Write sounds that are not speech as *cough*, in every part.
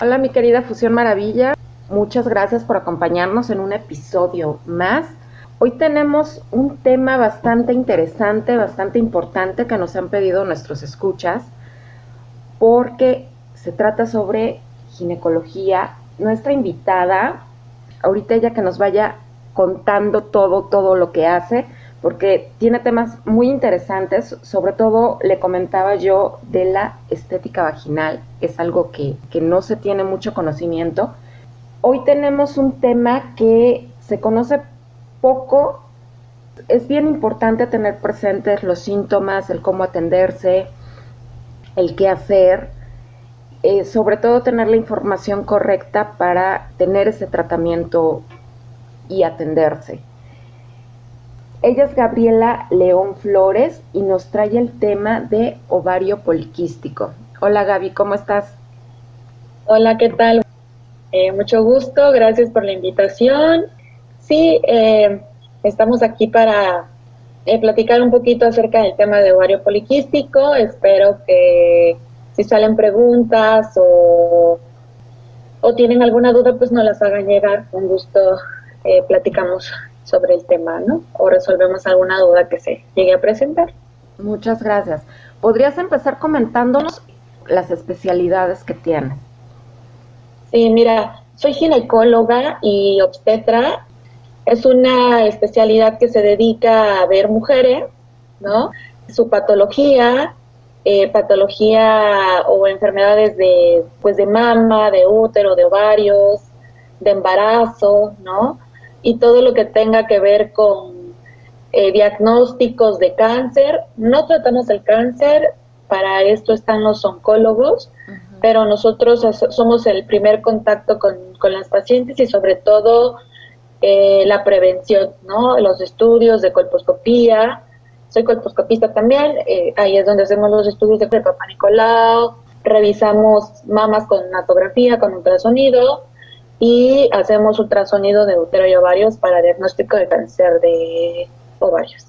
Hola mi querida Fusión Maravilla, muchas gracias por acompañarnos en un episodio más. Hoy tenemos un tema bastante interesante, bastante importante que nos han pedido nuestros escuchas, porque se trata sobre ginecología. Nuestra invitada, ahorita ella que nos vaya contando todo, todo lo que hace, porque tiene temas muy interesantes, sobre todo le comentaba yo de la estética vaginal, es algo que, que no se tiene mucho conocimiento. Hoy tenemos un tema que se conoce poco, es bien importante tener presentes los síntomas, el cómo atenderse, el qué hacer, eh, sobre todo tener la información correcta para tener ese tratamiento y atenderse. Ella es Gabriela León Flores y nos trae el tema de ovario poliquístico. Hola Gaby, ¿cómo estás? Hola, ¿qué tal? Eh, mucho gusto, gracias por la invitación. Sí, eh, estamos aquí para eh, platicar un poquito acerca del tema de ovario poliquístico. Espero que si salen preguntas o, o tienen alguna duda, pues nos las hagan llegar. Con gusto platicamos sobre el tema, ¿no? O resolvemos alguna duda que se llegue a presentar. Muchas gracias. ¿Podrías empezar comentándonos las especialidades que tienes? Sí, mira, soy ginecóloga y obstetra. Es una especialidad que se dedica a ver mujeres, ¿no? Su patología, eh, patología o enfermedades de, pues, de mama, de útero, de ovarios, de embarazo, ¿no? Y todo lo que tenga que ver con eh, diagnósticos de cáncer. No tratamos el cáncer, para esto están los oncólogos, pero nosotros somos el primer contacto con, las pacientes y sobre todo eh, la prevención, ¿no? Los estudios de colposcopía. Soy colposcopista también, eh, ahí es donde hacemos los estudios de Papa Nicolau, revisamos mamas con natografía, con ultrasonido, y hacemos ultrasonido de útero y ovarios para diagnóstico de cáncer de ovarios.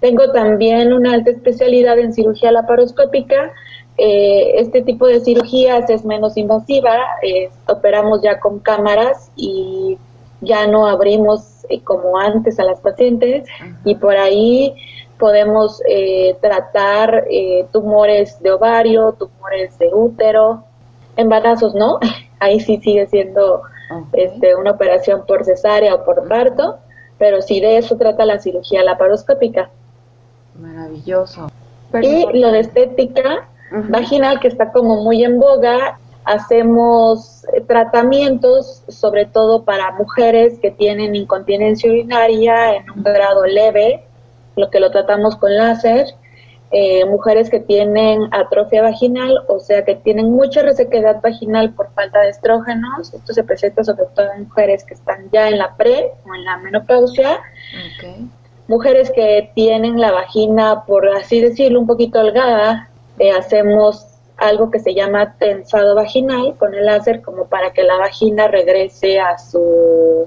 Tengo también una alta especialidad en cirugía laparoscópica. Eh, este tipo de cirugías es menos invasiva, operamos ya con cámaras y ya no abrimos eh, como antes a las pacientes y por ahí podemos eh, tratar tumores de ovario, tumores de útero, embarazos no, *laughs* ahí sí sigue siendo este, una operación por cesárea o por parto, pero sí de eso trata la cirugía laparoscópica. Maravilloso. y lo de estética vaginal, que está como muy en boga, hacemos eh, tratamientos, sobre todo para mujeres que tienen incontinencia urinaria en un grado leve, lo que lo tratamos con láser, eh, mujeres que tienen atrofia vaginal, o sea, que tienen mucha resequedad vaginal por falta de estrógenos. Esto se presenta sobre todo en mujeres que están ya en la pre o en la menopausia. Mujeres que tienen la vagina, por así decirlo, un poquito holgada, eh, hacemos algo que se llama tensado vaginal con el láser como para que la vagina regrese a su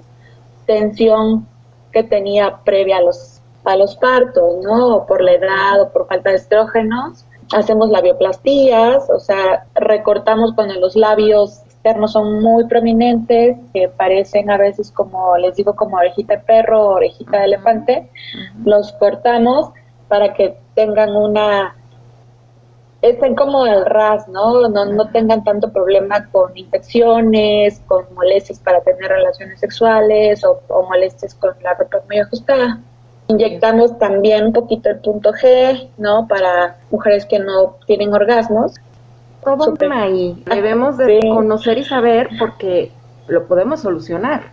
tensión que tenía previa a los a los partos, ¿no? O por la edad o por falta de estrógenos. Hacemos labioplastías, o sea, recortamos cuando los labios externos son muy prominentes, que parecen a veces como, les digo, como orejita de perro o orejita de elefante. Los cortamos para que tengan una estén como el ras, ¿no? ¿no? No tengan tanto problema con infecciones, con molestias para tener relaciones sexuales o, o molestias con la ropa muy ajustada. Inyectamos también un poquito el punto G, ¿no? Para mujeres que no tienen orgasmos. Todo ahí. Debemos de conocer y saber porque lo podemos solucionar.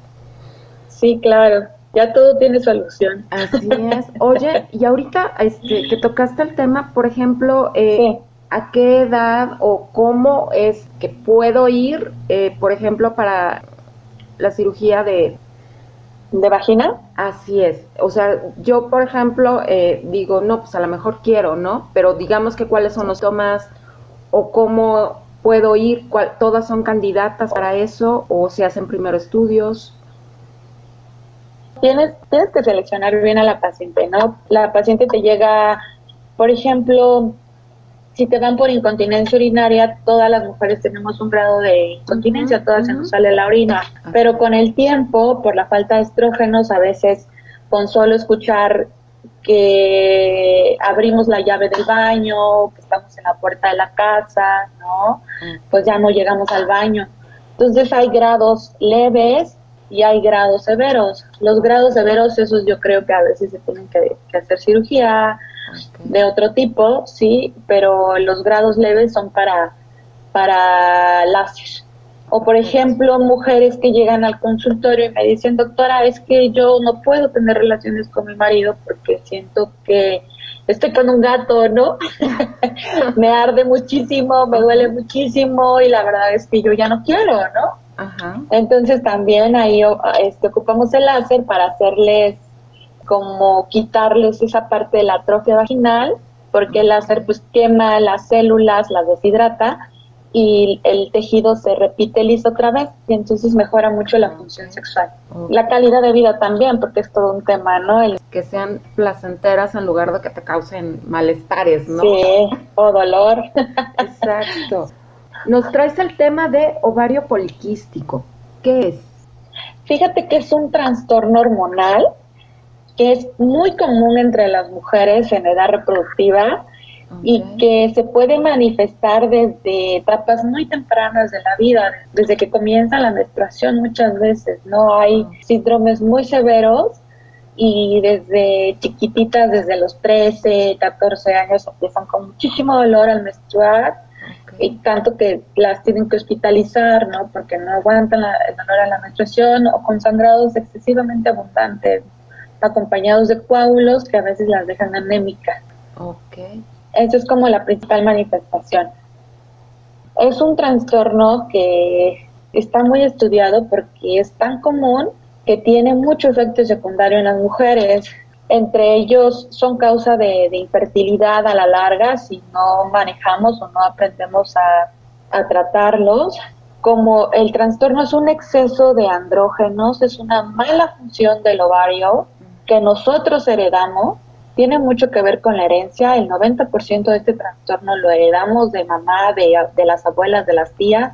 Sí, claro. Ya todo tiene solución. Así es. Oye, y ahorita este, que tocaste el tema, por ejemplo, eh, ¿A qué edad o cómo es que puedo ir, eh, por ejemplo, para la cirugía de... ¿De vagina? Así es. O sea, yo, por ejemplo, eh, digo, no, pues a lo mejor quiero, ¿no? Pero digamos que cuáles son los tomas o cómo puedo ir, cuál, todas son candidatas para eso o se hacen primero estudios. Tienes, tienes que seleccionar bien a la paciente, ¿no? La paciente te llega, por ejemplo, si te dan por incontinencia urinaria, todas las mujeres tenemos un grado de incontinencia, todas se nos sale la orina, pero con el tiempo, por la falta de estrógenos, a veces con solo escuchar que abrimos la llave del baño, que estamos en la puerta de la casa, ¿no? Pues ya no llegamos al baño. Entonces hay grados leves y hay grados severos. Los grados severos, esos yo creo que a veces se tienen que, hacer cirugía de otro tipo, sí, pero los grados leves son para, para láser. O por ejemplo, mujeres que llegan al consultorio y me dicen, doctora, es que yo no puedo tener relaciones con mi marido porque siento que estoy con un gato, ¿no? *laughs* me arde muchísimo, me duele muchísimo y la verdad es que yo ya no quiero, ¿no? Entonces también ahí este, ocupamos el láser para hacerles como quitarles esa parte de la atrofia vaginal, porque el láser pues quema las células, las deshidrata y el tejido se repite liso otra vez y entonces mejora mucho la función sexual. La calidad de vida también, porque es todo un tema, ¿no? El... Que sean placenteras en lugar de que te causen malestares, ¿no? Sí, o dolor. Exacto. Nos traes el tema de ovario poliquístico. ¿Qué es? Fíjate que es un trastorno hormonal que es muy común entre las mujeres en edad reproductiva y que se puede manifestar desde etapas muy tempranas de la vida, desde que comienza la menstruación muchas veces, ¿no? Hay síndromes muy severos y desde chiquititas, desde los 13, 14 años, empiezan con muchísimo dolor al menstruar y tanto que las tienen que hospitalizar, ¿no? Porque no aguantan el dolor a la menstruación o con sangrados excesivamente abundantes, acompañados de coágulos que a veces las dejan anémicas. Okay. Esa es como la principal manifestación. Es un trastorno que está muy estudiado porque es tan común que tiene mucho efecto secundario en las mujeres. Entre ellos son causa de, infertilidad a la larga si no manejamos o no aprendemos a, a tratarlos. Como el trastorno es un exceso de andrógenos, es una mala función del ovario que nosotros heredamos, tiene mucho que ver con la herencia. El 90% de este trastorno lo heredamos de mamá, de, de las abuelas, de las tías.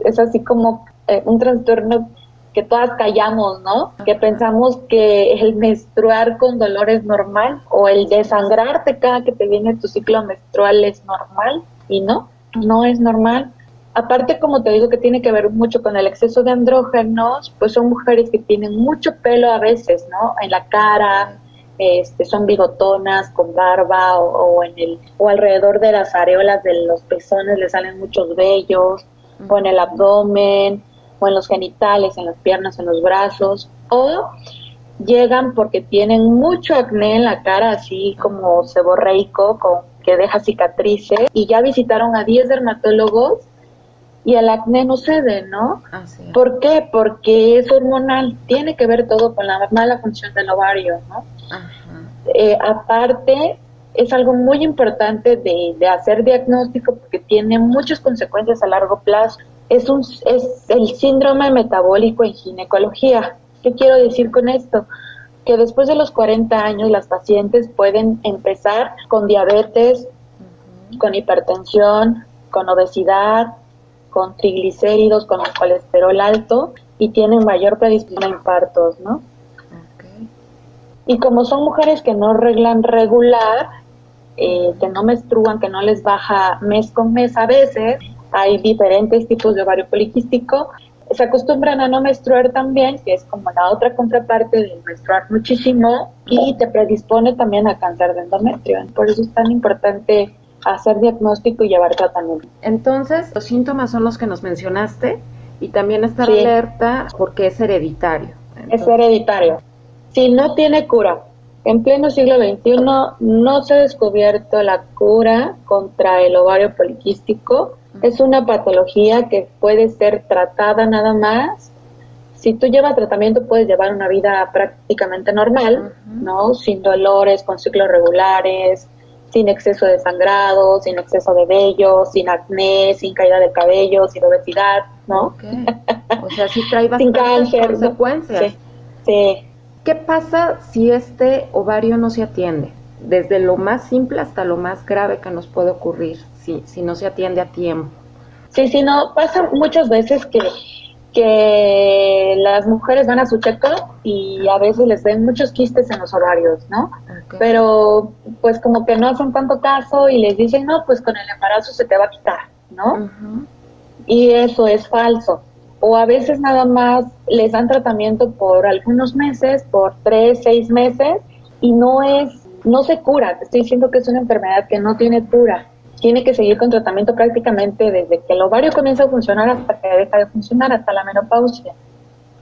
Es así como eh, un trastorno que todas callamos, ¿no? Que pensamos que el menstruar con dolor es normal o el desangrarte cada que te viene tu ciclo menstrual es normal y no, no es normal. Aparte, como te digo, que tiene que ver mucho con el exceso de andrógenos, pues son mujeres que tienen mucho pelo a veces, ¿no? En la cara, este, son bigotonas con barba o, en el o alrededor de las areolas de los pezones le salen muchos vellos o en el abdomen o en los genitales, en las piernas, en los brazos o llegan porque tienen mucho acné en la cara, así como seborreico, con, que deja cicatrices y ya visitaron a 10 dermatólogos y el acné no cede, ¿no? ¿Por qué? Porque es hormonal, tiene que ver todo con la mala función del ovario, ¿no? Eh, aparte, es algo muy importante de, de, hacer diagnóstico porque tiene muchas consecuencias a largo plazo. Es, un, es el síndrome metabólico en ginecología. ¿Qué quiero decir con esto? Que después de los 40 años las pacientes pueden empezar con diabetes, con hipertensión, con obesidad, con triglicéridos, con el colesterol alto y tienen mayor predisposición a infartos, ¿no? Y como son mujeres que no reglan regular, eh, que no menstruan, que no les baja mes con mes a veces, hay diferentes tipos de ovario poliquístico, se acostumbran a no menstruar también, que es como la otra contraparte de menstruar muchísimo y te predispone también a cáncer de endometrio. Por eso es tan importante hacer diagnóstico y llevar tratamiento. Entonces, los síntomas son los que nos mencionaste y también estar alerta porque es hereditario. Es hereditario. Si no tiene cura, en pleno siglo XXI no se ha descubierto la cura contra el ovario poliquístico. Es una patología que puede ser tratada nada más. Si tú llevas tratamiento puedes llevar una vida prácticamente normal, ¿no? Sin dolores, con ciclos regulares, sin exceso de sangrado, sin exceso de vello, sin acné, sin caída de cabello, sin obesidad, ¿no? O sea, sí trae *laughs* bastantes consecuencias. sí. ¿Qué pasa si este ovario no se atiende? Desde lo más simple hasta lo más grave que nos puede ocurrir si, si no se atiende a tiempo. Sí, sí, no, pasa muchas veces que, que las mujeres van a su checo y a veces les ven muchos quistes en los ovarios, ¿no? Pero pues como que no hacen tanto caso y les dicen, no, pues con el embarazo se te va a quitar, ¿no? Y eso es falso o a veces nada más les dan tratamiento por algunos meses, por tres, seis meses, y no es, no se cura. Te estoy diciendo que es una enfermedad que no tiene cura. Tiene que seguir con tratamiento prácticamente desde que el ovario comienza a funcionar hasta que deja de funcionar, hasta la menopausia.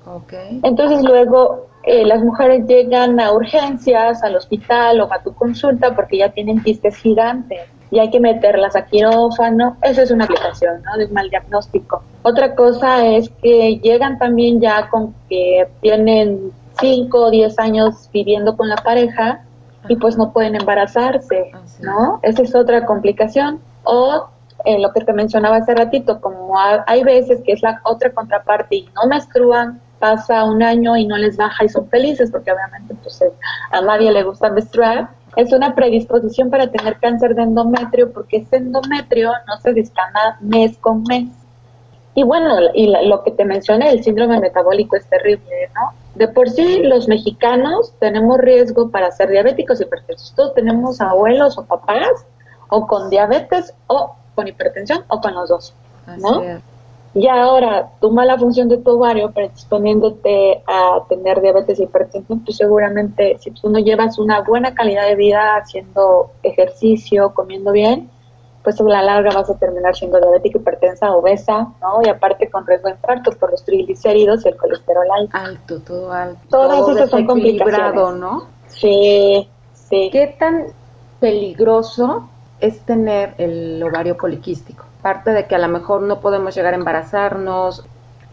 Okay. Entonces luego eh, las mujeres llegan a urgencias, al hospital o a tu consulta porque ya tienen quistes gigantes y hay que meterlas a quirófano. Esa es una aplicación ¿no? de un mal diagnóstico. Otra cosa es que llegan también ya con que tienen 5 o 10 años viviendo con la pareja y pues no pueden embarazarse, ¿no? Esa es otra complicación. O eh, lo que te mencionaba hace ratito, como hay veces que es la otra contraparte y no menstruan, pasa un año y no les baja y son felices porque obviamente entonces a nadie le gusta menstruar es una predisposición para tener cáncer de endometrio porque ese endometrio no se descama mes con mes. Y bueno, y lo que te mencioné, el síndrome metabólico es terrible, ¿no? De por sí los mexicanos tenemos riesgo para ser diabéticos y hipertensos. Todos tenemos abuelos o papás o con diabetes o con hipertensión o con los dos, ¿no? Y ahora, tu mala función de tu ovario predisponiéndote a tener diabetes e hipertensión, pues seguramente si tú no llevas una buena calidad de vida haciendo ejercicio, comiendo bien, pues a la larga vas a terminar siendo diabética, hipertensa, obesa, ¿no? Y aparte con riesgo de infarto por los triglicéridos y el colesterol alto. Alto, todo alto. Todas todo esas son complicaciones. ¿no? Sí, sí. ¿Qué tan peligroso es tener el ovario poliquístico? parte de que a lo mejor no podemos llegar a embarazarnos,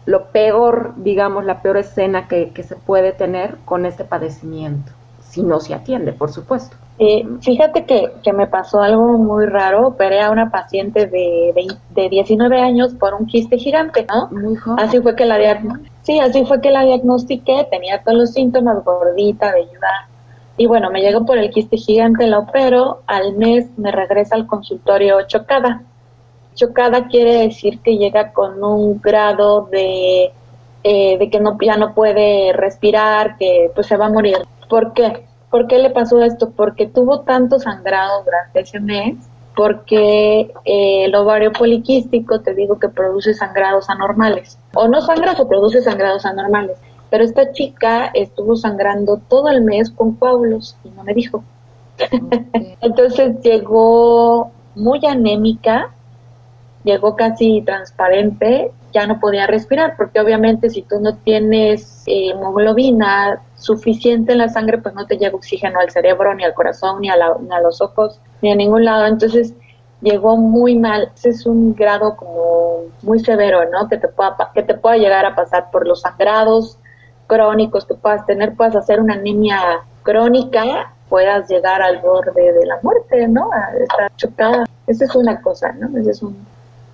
lo peor, digamos, la peor escena que, se puede tener con este padecimiento, si no se atiende, por supuesto. Fíjate que, que, me pasó algo muy raro. Operé a una paciente de, de, 19 años por un quiste gigante, ¿no? Así fue que la sí, así fue que la diagnostiqué. Tenía todos los síntomas, gordita, velluda. Y bueno, me llegó por el quiste gigante, la opero. Al mes me regresa al consultorio chocada. Chocada quiere decir que llega con un grado de, eh, de que no, ya no puede respirar, que pues se va a morir. ¿Por qué? ¿Por qué le pasó esto? Porque tuvo tanto sangrado durante ese mes, porque eh, el ovario poliquístico, te digo que produce sangrados anormales. O no sangras o produce sangrados anormales. Pero esta chica estuvo sangrando todo el mes con coágulos y no me dijo. *laughs* Entonces llegó muy anémica, llegó casi transparente, ya no podía respirar, porque obviamente si tú no tienes eh, hemoglobina suficiente en la sangre, pues no te llega oxígeno al cerebro, ni al corazón, ni a, ni a los ojos, ni a ningún lado. Entonces llegó muy mal. Ese es un grado como muy severo, ¿no? Que te pueda, que te pueda llegar a pasar por los sangrados crónicos que puedas tener, puedas hacer una anemia crónica, puedas llegar al borde de la muerte, ¿no? A estar chocada. Esa es una cosa, ¿no? Ese es un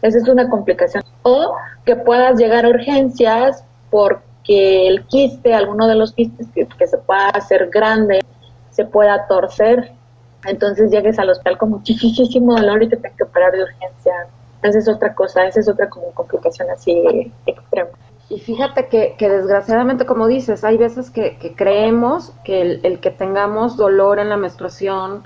esa es una complicación. O que puedas llegar a urgencias porque el quiste, alguno de los quistes que, se pueda hacer grande, se pueda torcer. Entonces llegues al hospital con muchísimo dolor y te tengas que operar de urgencia. Esa es otra cosa, esa es otra como complicación así extrema. Y fíjate que, que, desgraciadamente, como dices, hay veces que, creemos que el, el, que tengamos dolor en la menstruación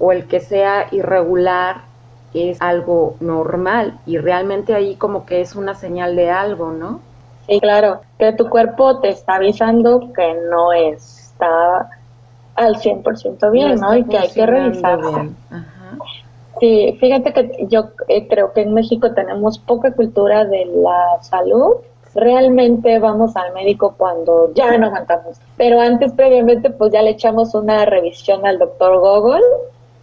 o el que sea irregular es algo normal y realmente ahí como que es una señal de algo, ¿no? Sí, claro, que tu cuerpo te está avisando que no está al 100% bien, ¿no? Y que hay que revisarlo. Sí, fíjate que yo eh, creo que en México tenemos poca cultura de la salud realmente vamos al médico cuando ya no aguantamos. Pero antes, previamente, pues ya le echamos una revisión al doctor Google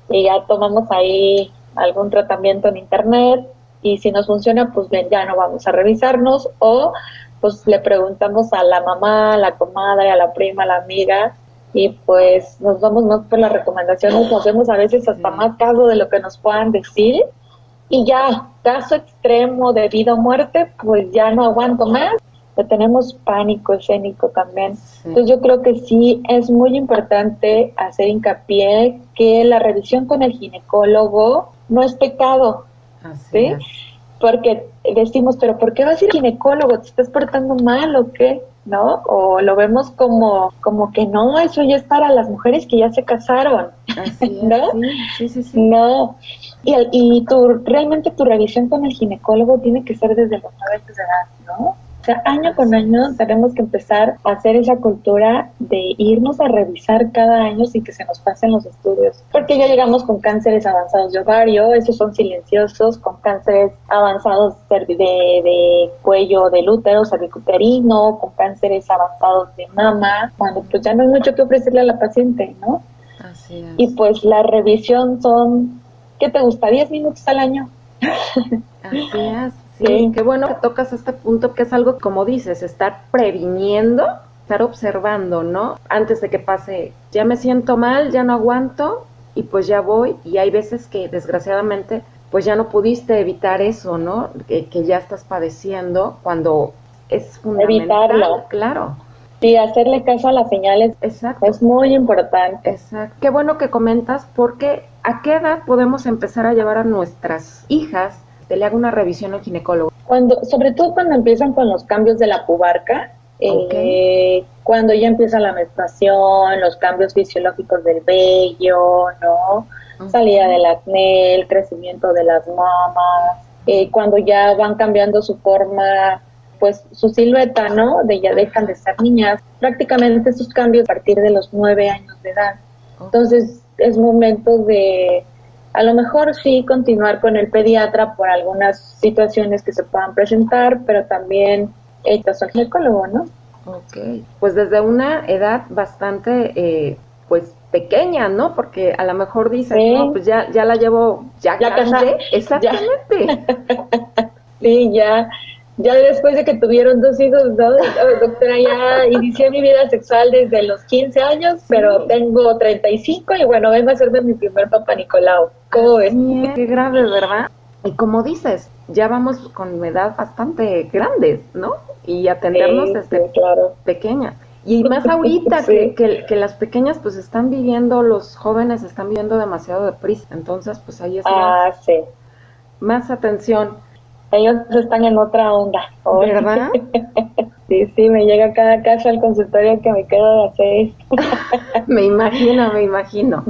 y ya tomamos ahí algún tratamiento en internet y si nos funciona, pues bien, ya no vamos a revisarnos o pues le preguntamos a la mamá, a la comadre, a la prima, a la amiga y pues nos vamos más por las recomendaciones, nos hacemos a veces hasta más caso de lo que nos puedan decir y ya, caso extremo de vida o muerte, pues ya no aguanto más. tenemos pánico escénico también. Entonces yo creo que sí es muy importante hacer hincapié que la revisión con el ginecólogo no es pecado. ¿sí? Porque decimos, pero ¿por qué vas a ir al ginecólogo? ¿Te estás portando mal o qué? ¿no? O lo vemos como, como que no, eso ya es para las mujeres que ya se casaron, ¿no? Sí, sí, sí, No. Y, y tu, realmente tu revisión con el ginecólogo tiene que ser desde los nueve años de edad, ¿no? Sea, año con año tenemos que empezar a hacer esa cultura de irnos a revisar cada año sin que se nos pasen los estudios. Porque ya llegamos con cánceres avanzados de ovario, esos son silenciosos, con cánceres avanzados de, de cuello del útero, cervicuterino, con cánceres avanzados de mama, cuando pues ya no hay mucho que ofrecerle a la paciente, ¿no? Así es. Y pues la revisión son, ¿qué te gusta? ¿10 minutos al año? Así es. Sí, qué bueno que tocas este punto que es algo, como dices, estar previniendo, estar observando, ¿no? Antes de que pase, ya me siento mal, ya no aguanto y pues ya voy. Y hay veces que desgraciadamente pues ya no pudiste evitar eso, ¿no? Que, ya estás padeciendo cuando es fundamental. Evitarlo. Claro. Sí, hacerle caso a las señales Exacto. es muy importante. Exacto. Qué bueno que comentas porque ¿a qué edad podemos empezar a llevar a nuestras hijas le hago una revisión al ginecólogo? Cuando, sobre todo cuando empiezan con los cambios de la pubarca, eh, cuando ya empieza la menstruación, los cambios fisiológicos del vello, ¿no? Salida del acné, el crecimiento de las mamas, eh, cuando ya van cambiando su forma, pues su silueta, ¿no? De ya dejan de ser niñas. Prácticamente esos cambios a partir de los nueve años de edad. Entonces es momento de a lo mejor sí continuar con el pediatra por algunas situaciones que se puedan presentar, pero también el al ginecólogo, ¿no? Ok, pues desde una edad bastante, eh, pues pequeña, ¿no? Porque a lo mejor dices, no, pues ya, ya la llevo, ya, ya grande. Exactamente. *laughs* sí, ya, ya después de que tuvieron dos hijos, ¿no? *laughs* doctora, ya inicié mi vida sexual desde los 15 años, pero tengo 35 y bueno, vengo a hacerme mi primer papá Nicolau. ¿Cómo ves? qué grave, ¿verdad? Y como dices, ya vamos con edad bastante grandes, ¿no? Y atendernos desde claro. pequeñas. Y más *laughs* ahorita que, que, las pequeñas pues están viviendo, los jóvenes están viviendo demasiado deprisa. Entonces, pues ahí es ah, sí. más atención ellos están en otra onda. ¿Verdad? *laughs* sí, sí, me llega cada casa al consultorio que me quedo de hacer *laughs* me imagino, me imagino.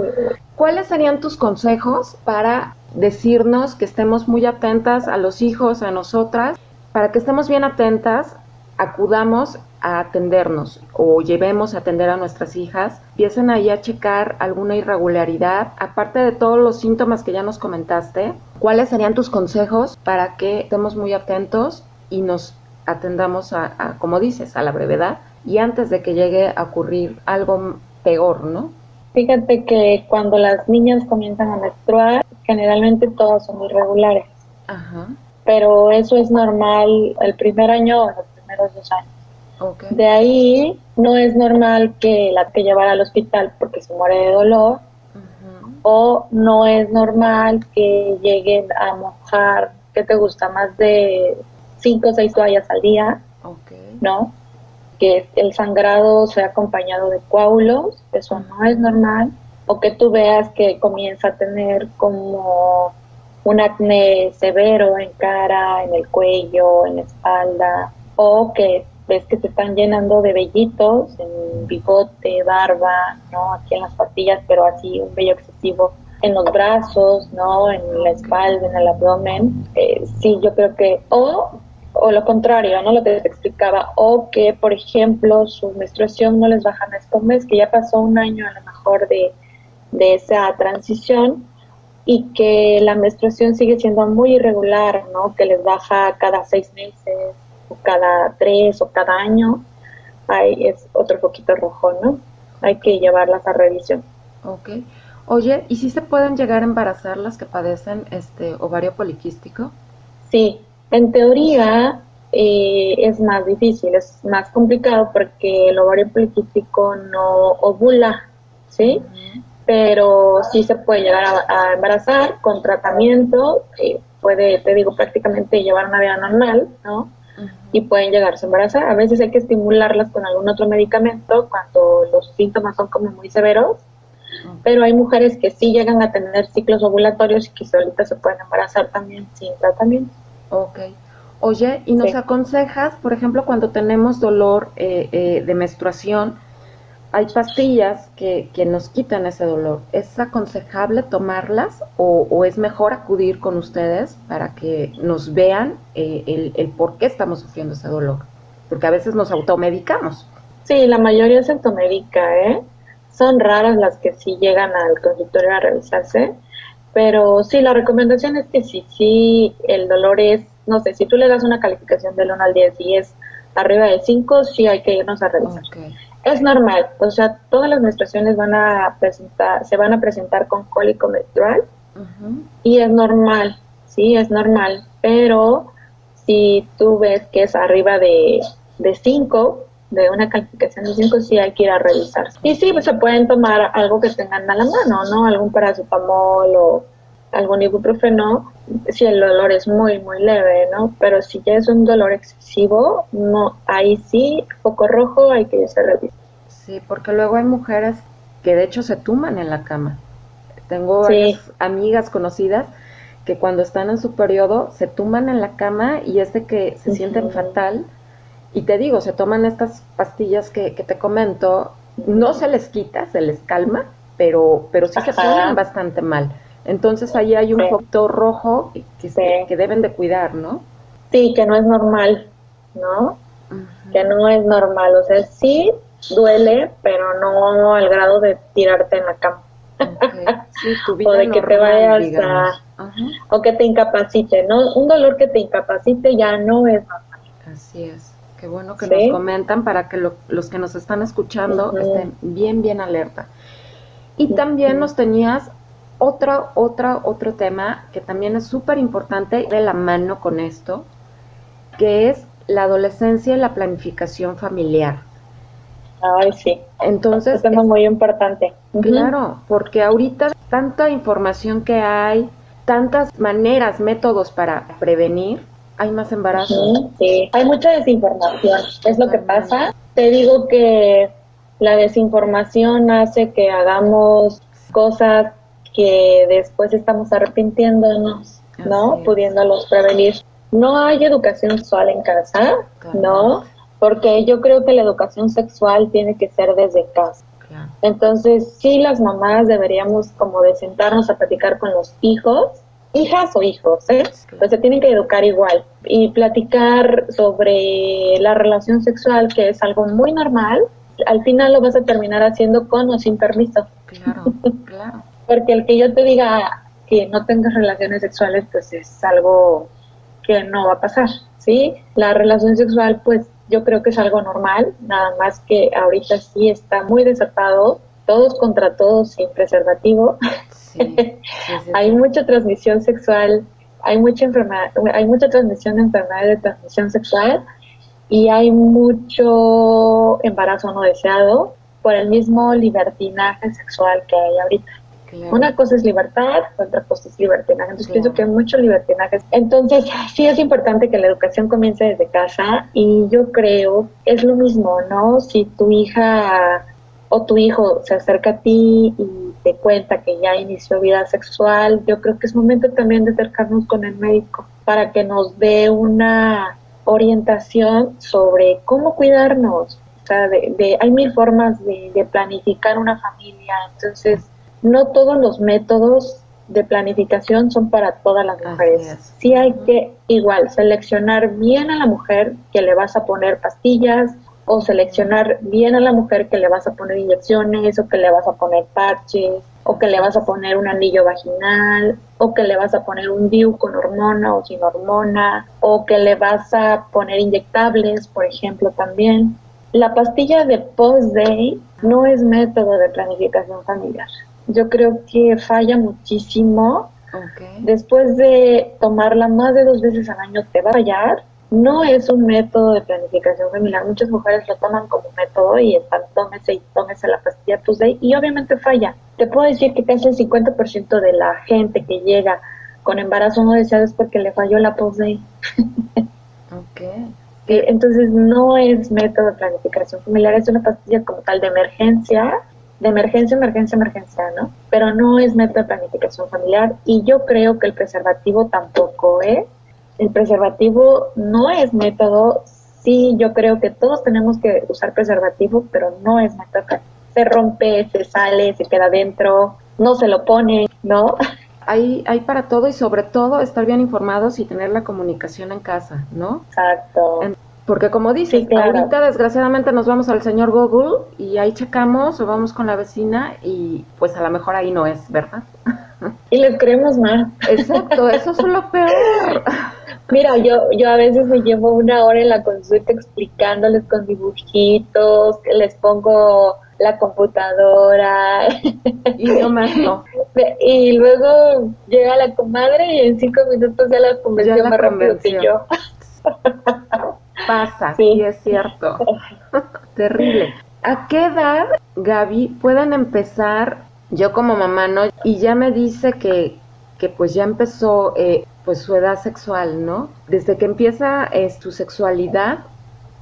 ¿Cuáles serían tus consejos para decirnos que estemos muy atentas a los hijos, a nosotras, para que estemos bien atentas, acudamos a atendernos o llevemos a atender a nuestras hijas, empiecen ahí a checar alguna irregularidad, aparte de todos los síntomas que ya nos comentaste, ¿cuáles serían tus consejos para que estemos muy atentos y nos atendamos a, como dices, a la brevedad y antes de que llegue a ocurrir algo peor, ¿no? Fíjate que cuando las niñas comienzan a menstruar, generalmente todas son irregulares. Ajá. Pero eso es normal el primer año primeros dos años. De ahí no es normal que la que llevar al hospital porque se muere de dolor o no es normal que lleguen a mojar, ¿qué te gusta? Más de cinco o seis toallas al día, ¿no? Que el sangrado sea acompañado de coágulos, eso no es normal. O que tú veas que comienza a tener como un acné severo en cara, en el cuello, en la espalda, o que ves que se están llenando de vellitos en bigote, barba, ¿no? Aquí en las patillas, pero así un vello excesivo en los brazos, ¿no? En la espalda, en el abdomen. Eh, sí, yo creo que, o, o lo contrario, ¿no? Lo que te explicaba, o que, por ejemplo, su menstruación no les baja mes con mes, que ya pasó un año a lo mejor de, de esa transición y que la menstruación sigue siendo muy irregular, ¿no? Que les baja cada seis meses, o cada tres o cada año, ahí es otro poquito rojo, ¿no? Hay que llevarlas a revisión. Ok. Oye, ¿y si se pueden llegar a embarazar las que padecen este ovario poliquístico? Sí, en teoría eh, es más difícil, es más complicado porque el ovario poliquístico no ovula, ¿sí? Pero sí se puede llegar a, embarazar con tratamiento, eh, puede, te digo, prácticamente llevar una vida normal, ¿no? Y pueden llegarse a embarazar. A veces hay que estimularlas con algún otro medicamento cuando los síntomas son como muy severos pero hay mujeres que sí llegan a tener ciclos ovulatorios y que solitas se pueden embarazar también sin tratamiento. Ok. Oye, ¿y nos aconsejas, por ejemplo, cuando tenemos dolor eh, eh, de menstruación, hay pastillas que, que, nos quitan ese dolor? ¿Es aconsejable tomarlas o, es mejor acudir con ustedes para que nos vean eh, el, el por qué estamos sufriendo ese dolor? Porque a veces nos automedicamos. Sí, la mayoría se automedica, ¿eh? Son raras las que sí llegan al consultorio a revisarse, pero sí, la recomendación es que si sí el dolor es, no sé, si tú le das una calificación del 1 al 10 y es arriba de 5, sí hay que irnos a revisar. Es normal, o sea, todas las menstruaciones van a presentar, se van a presentar con cólico menstrual y es normal, sí, es normal, pero si tú ves que es arriba de 5, de una calificación de 5 sí hay que ir a revisar. Y sí, pues se pueden tomar algo que tengan a la mano, ¿no? Algún paracetamol o algún ibuprofeno si el dolor es muy, muy leve, ¿no? Pero si ya es un dolor excesivo, no, ahí sí, foco rojo, hay que irse a revisar. Sí, porque luego hay mujeres que de hecho se tuman en la cama. Tengo varias amigas conocidas que cuando están en su periodo se tuman en la cama y es de que se sienten fatal y te digo, se toman estas pastillas que, te comento, no se les quita, se les calma, pero, pero sí se ponen bastante mal. Entonces ahí hay un foco rojo que, que, deben de cuidar, ¿no? Sí, que no es normal, ¿no? Que no es normal, o sea, sí duele, pero no al grado de tirarte en la cama. *laughs* o de que te vayas a... o que te incapacite, ¿no? Un dolor que te incapacite ya no es normal. Así es. Qué bueno que nos comentan para que los que nos están escuchando estén bien, bien alerta. Y también nos tenías otro, otro, otro tema que también es súper importante de la mano con esto, que es la adolescencia y la planificación familiar. Ay, sí. Entonces. Es un tema muy importante. Claro, porque ahorita tanta información que hay, tantas maneras, métodos para prevenir, hay más embarazo. Sí, hay mucha desinformación, es lo que pasa. Te digo que la desinformación hace que hagamos cosas que después estamos arrepintiéndonos, ¿no? Pudiéndolos prevenir. No hay educación sexual en casa, ¿no? Porque yo creo que la educación sexual tiene que ser desde casa. Entonces, sí, las mamás deberíamos como de sentarnos a platicar con los hijos hijas o hijos, ¿eh? Pues se tienen que educar igual y platicar sobre la relación sexual, que es algo muy normal. Al final lo vas a terminar haciendo con o sin permiso. Claro, claro. *laughs* Porque el que yo te diga que no tengas relaciones sexuales, pues es algo que no va a pasar, ¿sí? La relación sexual, pues yo creo que es algo normal, nada más que ahorita sí está muy desatado, todos contra todos sin preservativo. *laughs* hay mucha transmisión sexual, hay mucha enfermedad, hay mucha transmisión de enfermedades de transmisión sexual y hay mucho embarazo no deseado por el mismo libertinaje sexual que hay ahorita. Una cosa es libertad, otra cosa es libertinaje. Entonces pienso que hay mucho libertinaje. Entonces sí es importante que la educación comience desde casa y yo creo es lo mismo, ¿no? Si tu hija o tu hijo se acerca a ti y te cuenta que ya inició vida sexual, yo creo que es momento también de acercarnos con el médico para que nos dé una orientación sobre cómo cuidarnos. O sea, de, hay mil formas de, planificar una familia, entonces no todos los métodos de planificación son para todas las mujeres. Sí hay que igual seleccionar bien a la mujer que le vas a poner pastillas, o seleccionar bien a la mujer que le vas a poner inyecciones o que le vas a poner parches o que le vas a poner un anillo vaginal, o que le vas a poner un DIU con hormona o sin hormona, o que le vas a poner inyectables, por ejemplo, también. La pastilla de post-day no es método de planificación familiar. Yo creo que falla muchísimo. Después de tomarla más de dos veces al año te va a fallar no es un método de planificación familiar. Muchas mujeres lo toman como método y están, tómese y tómese la pastilla Tuesday y obviamente falla. Te puedo decir que casi el 50% de la gente que llega con embarazo no deseado es porque le falló la post-day. ok. *laughs* Entonces no es método de planificación familiar, es una pastilla como tal de emergencia, de emergencia, emergencia, emergencia, ¿no? Pero no es método de planificación familiar y yo creo que el preservativo tampoco es el preservativo no es método. Sí, yo creo que todos tenemos que usar preservativo, pero no es método. Se rompe, se sale, se queda dentro, no se lo pone, ¿no? Hay, hay para todo y sobre todo estar bien informados y tener la comunicación en casa, ¿no? Exacto. Porque como dices, ahorita desgraciadamente nos vamos al señor Google y ahí checamos o vamos con la vecina y pues a lo mejor ahí no es, ¿verdad? Y les creemos más. Exacto, eso es lo peor. *laughs* Mira, yo, yo a veces me llevo una hora en la consulta explicándoles con dibujitos, les pongo la computadora. Y no más no. Y luego llega la comadre y en cinco minutos ya la convenció más rápido que yo. *laughs* Pasa, sí, es cierto. *laughs* Terrible. ¿A qué edad, Gaby, pueden empezar, yo como mamá, ¿no? Y ya me dice que, que pues ya empezó eh, pues su edad sexual, ¿no? Desde que empieza eh, su sexualidad,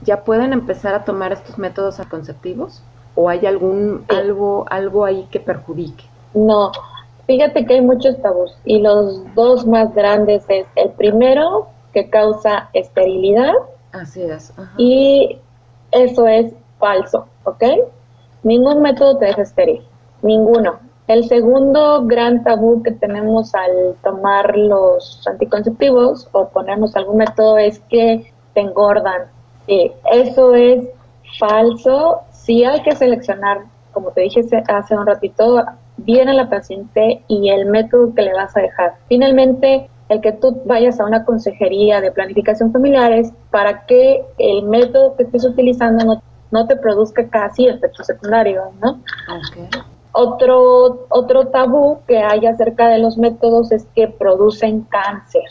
¿ya pueden empezar a tomar estos métodos anticonceptivos? ¿O hay algún algo, algo ahí que perjudique? No, fíjate que hay muchos tabús y los dos más grandes es el primero que causa esterilidad. Así es. Y eso es falso, ¿ok? Ningún método te deja estéril, ninguno. El segundo gran tabú que tenemos al tomar los anticonceptivos o ponernos algún método es que te engordan. eso es falso. Sí hay que seleccionar, como te dije hace un ratito, bien a la paciente y el método que le vas a dejar. Finalmente, el que tú vayas a una consejería de planificación familiar es para que el método que estés utilizando no, te produzca casi efectos secundarios, ¿no? Otro, otro tabú que hay acerca de los métodos es que producen cáncer.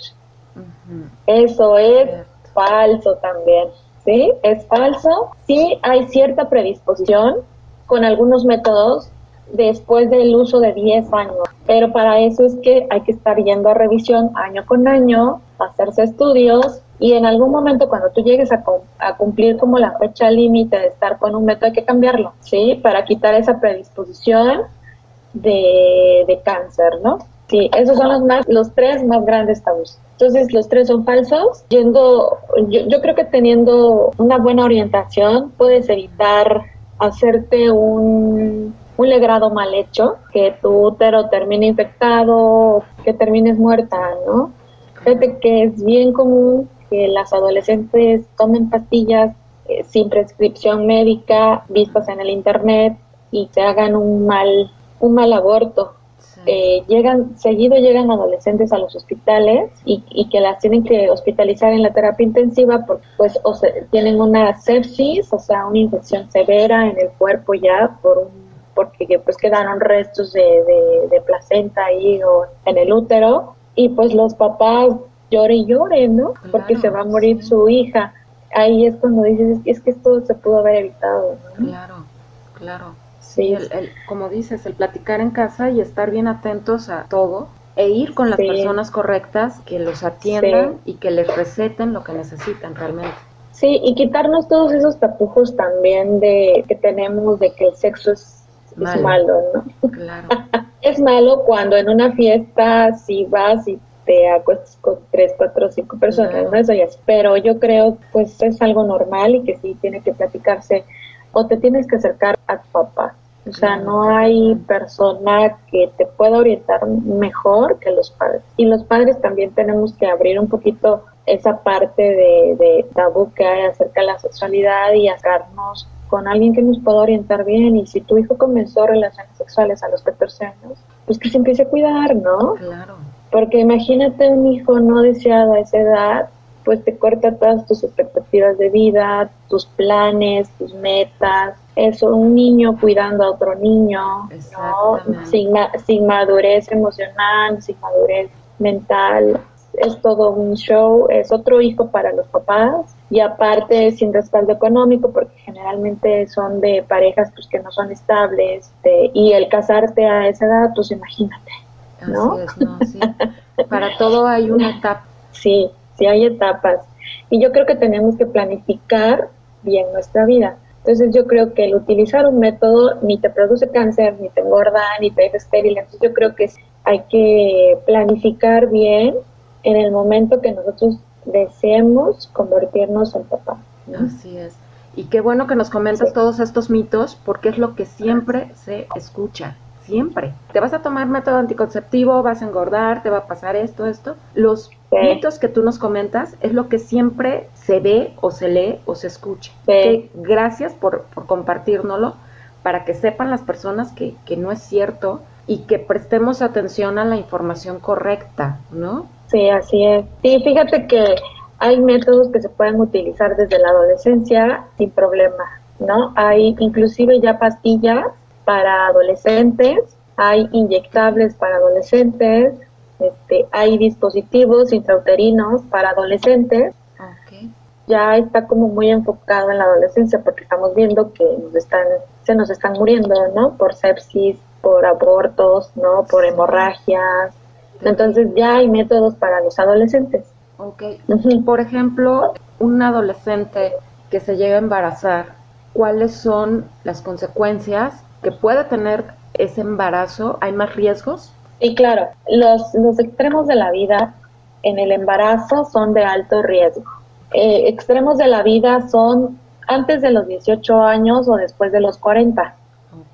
Eso es falso también, ¿sí? Es falso. Sí hay cierta predisposición con algunos métodos después del uso de 10 años, pero para eso es que hay que estar yendo a revisión año con año, hacerse estudios y en algún momento cuando tú llegues a, cumplir como la fecha límite de estar con un método hay que cambiarlo, ¿sí? Para quitar esa predisposición de, cáncer, ¿no? Sí, esos son los más, los tres más grandes tabús. Entonces, los tres son falsos. Yendo, yo creo que teniendo una buena orientación puedes evitar hacerte un, un legrado mal hecho, que tu útero termine infectado, que termines muerta, ¿no? Fíjate que es bien común que las adolescentes tomen pastillas eh, sin prescripción médica vistas en el internet y se hagan un mal un mal aborto. Eh, llegan seguido llegan adolescentes a los hospitales y, que las tienen que hospitalizar en la terapia intensiva porque pues o tienen una sepsis o sea una infección severa en el cuerpo ya por un porque pues quedaron restos de, de placenta ahí o en el útero y pues los papás llore y llore, ¿no? Porque se va a morir su hija. Ahí es cuando dices, es que esto se pudo haber evitado, ¿no? Claro, claro. Sí, el, como dices, el platicar en casa y estar bien atentos a todo e ir con las personas correctas que los atiendan y que les receten lo que necesitan realmente. Sí, y quitarnos todos esos tapujos también de que tenemos de que el sexo es malo, es malo ¿no? Claro. *laughs* es malo cuando en una fiesta si vas y te acuestas con tres, cuatro, cinco personas, ¿no? Eso ya es. Pero yo creo, pues es algo normal y que sí tiene que platicarse o te tienes que acercar a tu papá. O sea, no hay persona que te pueda orientar mejor que los padres. Y los padres también tenemos que abrir un poquito esa parte de, tabú que hay acerca de la sexualidad y hacernos con alguien que nos pueda orientar bien. Y si tu hijo comenzó relaciones sexuales a los 14 años, pues que se empiece a cuidar, ¿no? Claro. Porque imagínate un hijo no deseado a esa edad, pues te corta todas tus expectativas de vida, tus planes, tus metas. Eso, un niño cuidando a otro niño, ¿no? Sin, sin madurez emocional, sin madurez mental. Es todo un show, es otro hijo para los papás y aparte sin respaldo económico porque generalmente son de parejas pues que no son estables y el casarte a esa edad pues imagínate ¿no? Así es, no, sí. Para todo hay una etapa. *laughs* Sí, sí hay etapas. Y yo creo que tenemos que planificar bien nuestra vida. Entonces yo creo que el utilizar un método ni te produce cáncer, ni te engorda, ni te deja estéril. Entonces yo creo que hay que planificar bien en el momento que nosotros deseemos convertirnos en papá. Así es. Y qué bueno que nos comentas todos estos mitos porque es lo que siempre se escucha siempre. Te vas a tomar método anticonceptivo, vas a engordar, te va a pasar esto, esto. Los mitos que tú nos comentas es lo que siempre se ve o se lee o se escucha. gracias por, por compartirnoslo para que sepan las personas que, que no es cierto y que prestemos atención a la información correcta, ¿no? Sí, así es. Sí, fíjate que hay métodos que se pueden utilizar desde la adolescencia sin problema, ¿no? Hay inclusive ya pastillas para adolescentes, hay inyectables para adolescentes, este, hay dispositivos intrauterinos para adolescentes. Ya está como muy enfocado en la adolescencia porque estamos viendo que nos están, se nos están muriendo, ¿no? Por sepsis, por abortos, ¿no? Por hemorragias. Entonces ya hay métodos para los adolescentes. Ok. Por ejemplo, un adolescente que se llega a embarazar, ¿cuáles son las consecuencias que pueda tener ese embarazo, ¿hay más riesgos? Y claro, los, los extremos de la vida en el embarazo son de alto riesgo. Eh, extremos de la vida son antes de los 18 años o después de los 40.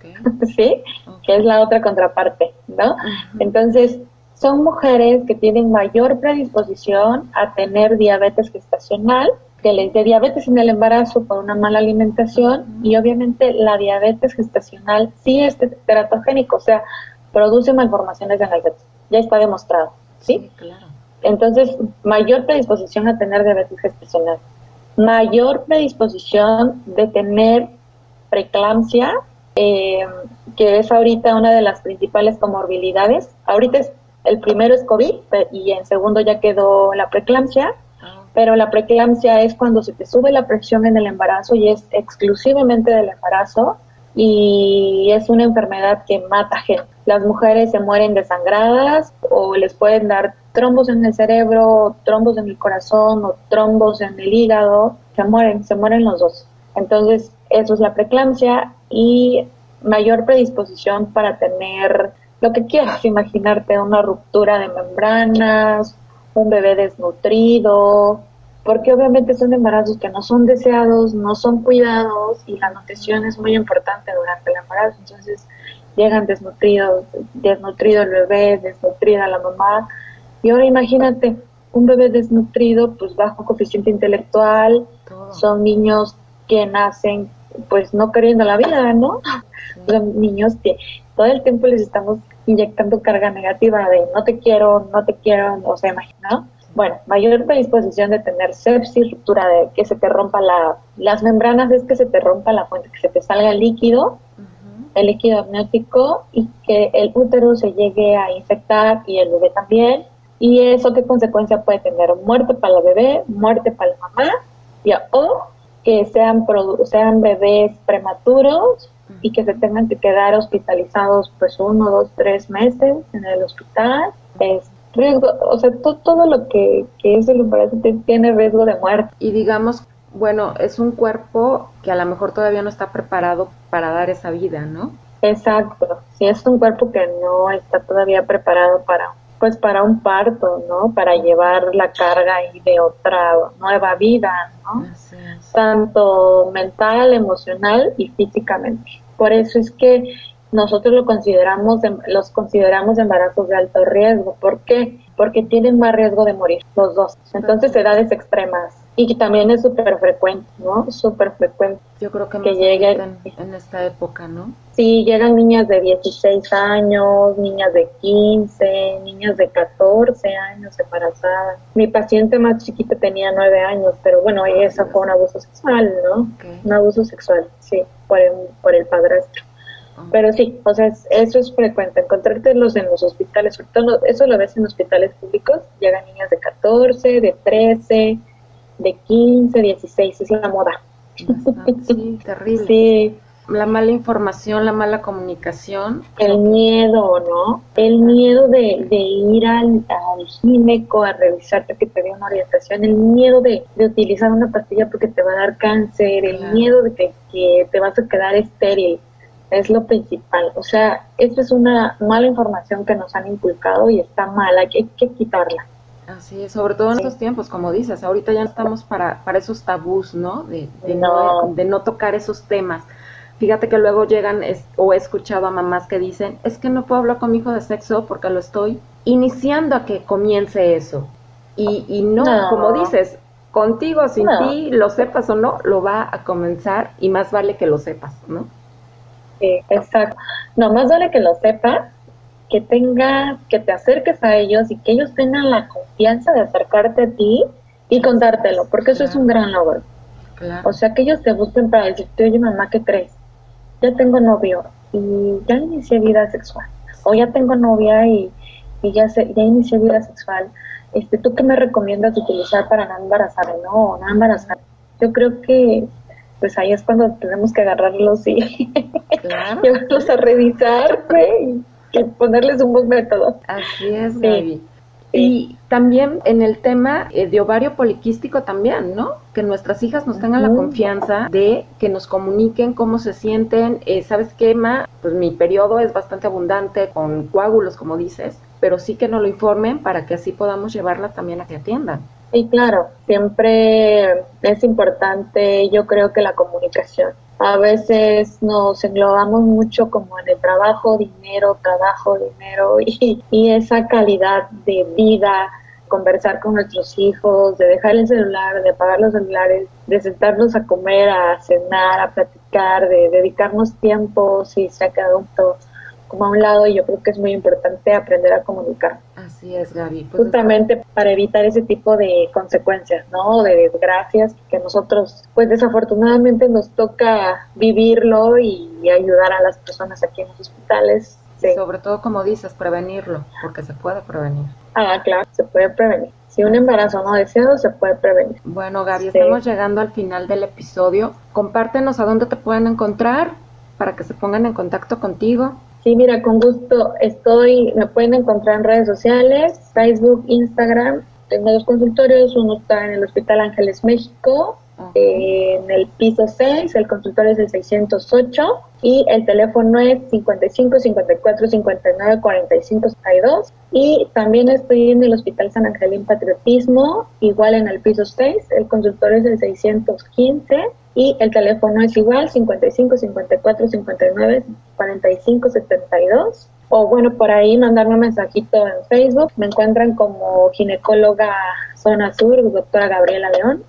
*laughs* ¿Sí? Que es la otra contraparte, ¿no? Entonces, son mujeres que tienen mayor predisposición a tener diabetes gestacional que les dé diabetes en el embarazo por una mala alimentación y obviamente la diabetes gestacional sí es teratogénico, o sea, produce malformaciones en el feto. Ya está demostrado, ¿sí? claro. Entonces, mayor predisposición a tener diabetes gestacional, mayor predisposición de tener preeclampsia, eh, que es ahorita una de las principales comorbilidades. Ahorita es, el primero es COVID y en segundo ya quedó la preeclampsia pero la preeclampsia es cuando se te sube la presión en el embarazo y es exclusivamente del embarazo y es una enfermedad que mata gente. Las mujeres se mueren desangradas o les pueden dar trombos en el cerebro, trombos en el corazón o trombos en el hígado, se mueren, se mueren los dos. Entonces, eso es la preeclampsia y mayor predisposición para tener lo que quieras, imaginarte una ruptura de membranas, un bebé desnutrido, porque obviamente son embarazos que no son deseados, no son cuidados y la nutrición es muy importante durante el embarazo, entonces llegan desnutridos, desnutrido el bebé, desnutrida la mamá, y ahora imagínate, un bebé desnutrido, pues bajo coeficiente intelectual, son niños que nacen pues no queriendo la vida, ¿no? Son niños que todo el tiempo les estamos inyectando carga negativa de no te quiero, no te quiero, no se imagina. Bueno, mayor predisposición de tener sepsis, ruptura de que se te rompa la, las membranas, es que se te rompa la fuente, que se te salga el líquido, el líquido amniótico y que el útero se llegue a infectar y el bebé también. Y eso qué consecuencia puede tener muerte para el bebé, muerte para la mamá, ya, o que sean, sean bebés prematuros y que se tengan que quedar hospitalizados pues uno, dos, tres meses en el hospital. Es riesgo, o sea, todo lo que, que es el tiene riesgo de muerte. Y digamos, bueno, es un cuerpo que a lo mejor todavía no está preparado para dar esa vida, ¿no? Exacto, sí, es un cuerpo que no está todavía preparado para pues para un parto, ¿no? Para llevar la carga ahí de otra nueva vida, ¿no? Tanto mental, emocional y físicamente. Por eso es que nosotros lo consideramos, em, los consideramos embarazos de alto riesgo. ¿Por qué? Porque tienen más riesgo de morir los dos. Entonces, edades extremas. Y también es súper frecuente, ¿no? Súper frecuente. Yo creo que, que lleguen en esta época, ¿no? Sí, llegan niñas de 16 años, niñas de 15, niñas de 14 años embarazadas. Mi paciente más chiquita tenía 9 años, pero bueno, esa fue un abuso sexual, ¿no? Un abuso sexual, sí, por el, por el padrastro. Pero sí, o sea, eso es frecuente, encontrártelos en los hospitales, sobre todo eso lo ves en hospitales públicos, llegan niñas de 14, de 13, de 15, 16, es la moda. Sí, *laughs* terrible. Sí. La mala información, la mala comunicación. El miedo, ¿no? El miedo de, de ir al, al, gineco a revisarte que te dé una orientación, el miedo de, de, utilizar una pastilla porque te va a dar cáncer, el miedo de que, que te vas a quedar estéril es lo principal. O sea, esta es una mala información que nos han inculcado y está mala, hay que quitarla. Así es, sobre todo en estos tiempos, como dices, ahorita ya estamos para, para esos tabús, ¿no? De, no. de no tocar esos temas. Fíjate que luego llegan, o he escuchado a mamás que dicen, es que no puedo hablar con mi hijo de sexo porque lo estoy iniciando a que comience eso. Y, y no, como dices, contigo, sin ti, lo sepas o no, lo va a comenzar y más vale que lo sepas, ¿no? Exacto. No, más vale que lo sepas, que tengas, que te acerques a ellos y que ellos tengan la confianza de acercarte a ti y contártelo, porque eso es un gran logro. O sea, que ellos te busquen para decirte, oye mamá, ¿qué crees? Ya tengo novio y ya inicié vida sexual. O ya tengo novia y, y ya, se, ya inicié vida sexual. Este, ¿Tú qué me recomiendas utilizar para no embarazarme? No, no embarazar. Yo creo que pues ahí es cuando tenemos que agarrarlos y *laughs* llevarlos a revisar y, ponerles un buen método. Así es, Gaby. Y también en el tema eh, de ovario poliquístico también, ¿no? Que nuestras hijas nos tengan la confianza de que nos comuniquen cómo se sienten. Eh, ¿Sabes qué, Ma? Pues mi periodo es bastante abundante con coágulos, como dices, pero sí que nos lo informen para que así podamos llevarla también a que atiendan. Sí, claro, siempre es importante, yo creo que la comunicación. A veces nos englobamos mucho como en el trabajo, dinero, trabajo, dinero *laughs* y, y esa calidad de vida, conversar con nuestros hijos, de dejar el celular, de apagar los celulares, de sentarnos a comer, a cenar, a platicar, de dedicarnos tiempo, si se ha quedado como a un lado y yo creo que es muy importante aprender a comunicar. Así es, Gaby. Pues Justamente para evitar ese tipo de consecuencias, ¿no? De desgracias que nosotros, pues desafortunadamente nos toca vivirlo y, ayudar a las personas aquí en los hospitales. Sobre todo, como dices, prevenirlo, porque se puede prevenir. Ah, claro, se puede prevenir. Si un embarazo no deseado, se puede prevenir. Bueno, Gaby, estamos llegando al final del episodio. Compártenos a dónde te pueden encontrar para que se pongan en contacto contigo. Sí, mira, con gusto estoy, me pueden encontrar en redes sociales, Facebook, Instagram. Tengo dos consultorios, uno está en el Hospital Ángeles México, en el piso 6, el consultorio es el 608 y el teléfono es 55 54 59 45 62 y también estoy en el Hospital San Angelín Patriotismo, igual en el piso 6, el consultorio es el 615 y el teléfono es igual 55 54 59 45 72 o bueno por ahí mandarme un mensajito en Facebook me encuentran como ginecóloga zona sur doctora Gabriela León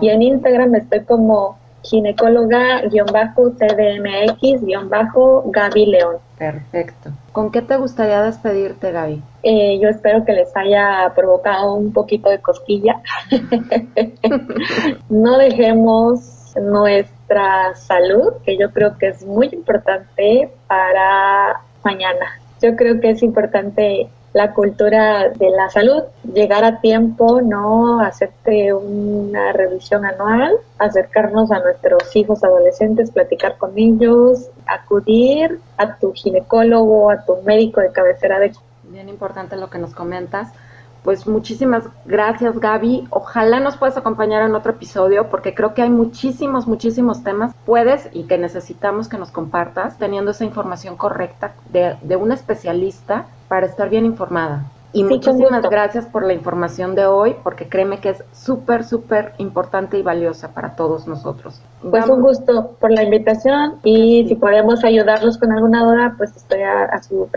y en Instagram estoy como ginecóloga-cdmx-gaby León. Perfecto. ¿Con qué te gustaría despedirte, Gaby? Eh, yo espero que les haya provocado un poquito de cosquilla. *laughs* *laughs* no dejemos nuestra salud, que yo creo que es muy importante para mañana. Yo creo que es importante la cultura de la salud, llegar a tiempo, no hacerte una revisión anual, acercarnos a nuestros hijos adolescentes, platicar con ellos, acudir a tu ginecólogo, a tu médico de cabecera de Bien importante lo que nos comentas pues muchísimas gracias Gaby. Ojalá nos puedas acompañar en otro episodio porque creo que hay muchísimos, muchísimos temas. Puedes y que necesitamos que nos compartas teniendo esa información correcta de, de una especialista para estar bien informada. Y muchísimas gracias por la información de hoy, porque créeme que es súper, súper importante y valiosa para todos nosotros. Pues un gusto por la invitación y si podemos ayudarlos con alguna duda, pues estoy a, su,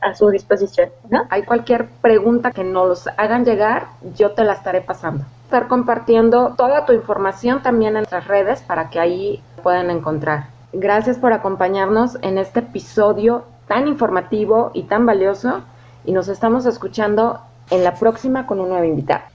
a su disposición. ¿no? Hay cualquier pregunta que nos hagan llegar, yo te la estaré pasando. Estar compartiendo toda tu información también en nuestras redes para que ahí puedan encontrar. Gracias por acompañarnos en este episodio tan informativo y tan valioso y nos estamos escuchando en la próxima con un nuevo invitado.